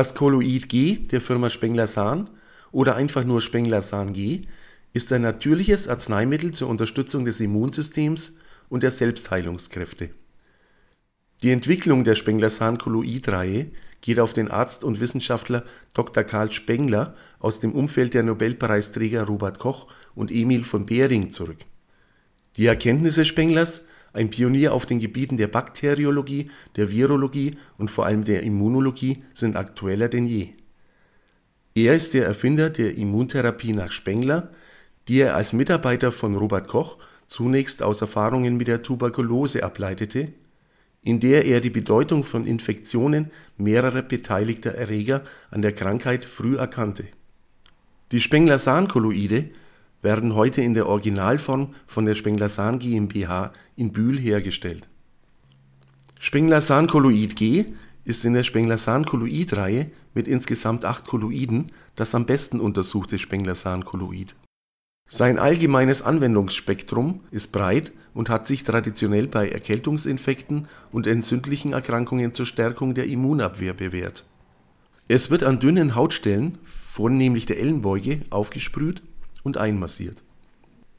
Das Kolloid G der Firma Spengler-Sahn oder einfach nur Spengler-Sahn G ist ein natürliches Arzneimittel zur Unterstützung des Immunsystems und der Selbstheilungskräfte. Die Entwicklung der Spengler-Sahn-Kolloid-Reihe geht auf den Arzt und Wissenschaftler Dr. Karl Spengler aus dem Umfeld der Nobelpreisträger Robert Koch und Emil von Behring zurück. Die Erkenntnisse Spenglers ein Pionier auf den Gebieten der Bakteriologie, der Virologie und vor allem der Immunologie, sind aktueller denn je. Er ist der Erfinder der Immuntherapie nach Spengler, die er als Mitarbeiter von Robert Koch zunächst aus Erfahrungen mit der Tuberkulose ableitete, in der er die Bedeutung von Infektionen mehrerer beteiligter Erreger an der Krankheit früh erkannte. Die Spengler-Sahn-Kolloide werden heute in der Originalform von der Spengler-Sahn GmbH in Bühl hergestellt. Spengler-Sahn-Kolloid G ist in der Spengler-Sahn-Kolloid-Reihe mit insgesamt acht Kolloiden das am besten untersuchte Spengler-Sahn-Kolloid. Sein allgemeines Anwendungsspektrum ist breit und hat sich traditionell bei Erkältungsinfekten und entzündlichen Erkrankungen zur Stärkung der Immunabwehr bewährt. Es wird an dünnen Hautstellen, vornehmlich der Ellenbeuge, aufgesprüht und einmassiert.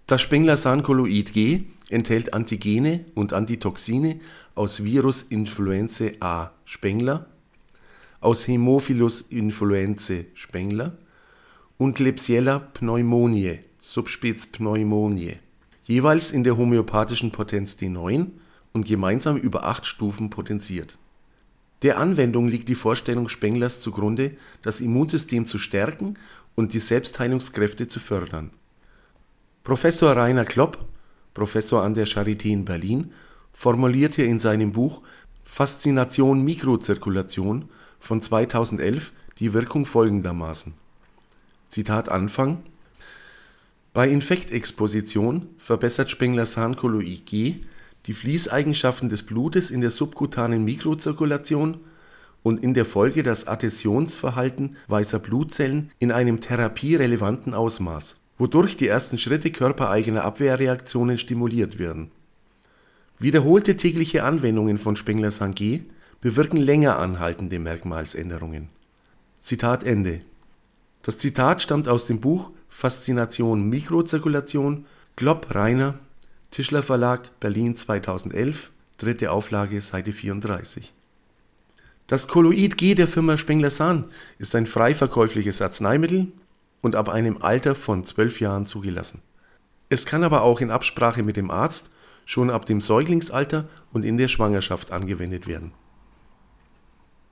Das Spengler-Sahn-Kolloid G enthält Antigene und Antitoxine aus Virus influenzae A Spengler, aus Haemophilus influenzae Spengler und Klebsiella pneumoniae Subspezies pneumoniae, jeweils in der homöopathischen Potenz D9 und gemeinsam über acht Stufen potenziert. Der Anwendung liegt die Vorstellung Spenglers zugrunde, das Immunsystem zu stärken und die Selbstheilungskräfte zu fördern. Professor Rainer Klopp, Professor an der Charité in Berlin, formulierte in seinem Buch Faszination Mikrozirkulation von 2011 die Wirkung folgendermaßen: Zitat Anfang Bei Infektexposition verbessert Spengler-Sahn-Kolloid G die Fließeigenschaften des Blutes in der subkutanen Mikrozirkulation und in der Folge das Adhäsionsverhalten weißer Blutzellen in einem therapierelevanten Ausmaß, wodurch die ersten Schritte körpereigener Abwehrreaktionen stimuliert werden. Wiederholte tägliche Anwendungen von Spengler G bewirken länger anhaltende Merkmalsänderungen. Zitat Ende. Das Zitat stammt aus dem Buch Faszination Mikrozirkulation, Klopp Rainer, Tischler Verlag, Berlin 2011, dritte Auflage, Seite 34 das Kolloid G der Firma Spengler-Sahn ist ein frei verkäufliches Arzneimittel und ab einem Alter von 12 Jahren zugelassen. Es kann aber auch in Absprache mit dem Arzt schon ab dem Säuglingsalter und in der Schwangerschaft angewendet werden